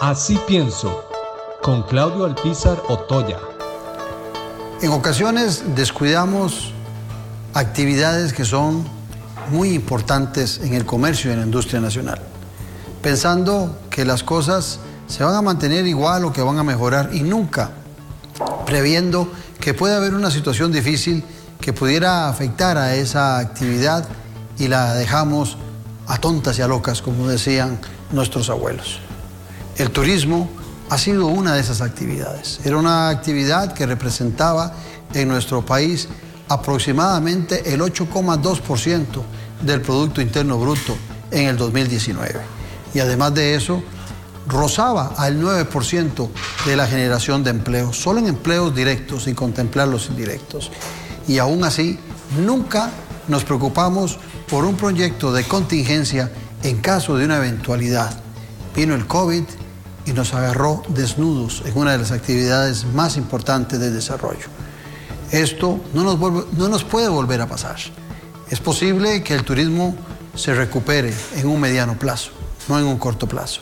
Así pienso, con Claudio Alpizar Otoya. En ocasiones descuidamos actividades que son muy importantes en el comercio y en la industria nacional, pensando que las cosas se van a mantener igual o que van a mejorar y nunca previendo que puede haber una situación difícil que pudiera afectar a esa actividad y la dejamos a tontas y a locas, como decían nuestros abuelos. El turismo ha sido una de esas actividades. Era una actividad que representaba en nuestro país aproximadamente el 8,2% del Producto Interno Bruto en el 2019. Y además de eso, rozaba al 9% de la generación de empleo, solo en empleos directos, sin contemplar los indirectos. Y aún así, nunca nos preocupamos por un proyecto de contingencia en caso de una eventualidad. Vino el COVID y nos agarró desnudos en una de las actividades más importantes del desarrollo. Esto no nos, no nos puede volver a pasar. Es posible que el turismo se recupere en un mediano plazo, no en un corto plazo.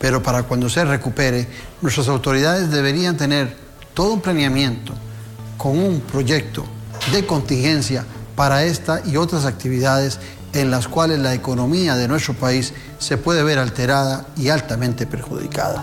Pero para cuando se recupere, nuestras autoridades deberían tener todo un planeamiento con un proyecto de contingencia para esta y otras actividades en las cuales la economía de nuestro país se puede ver alterada y altamente perjudicada.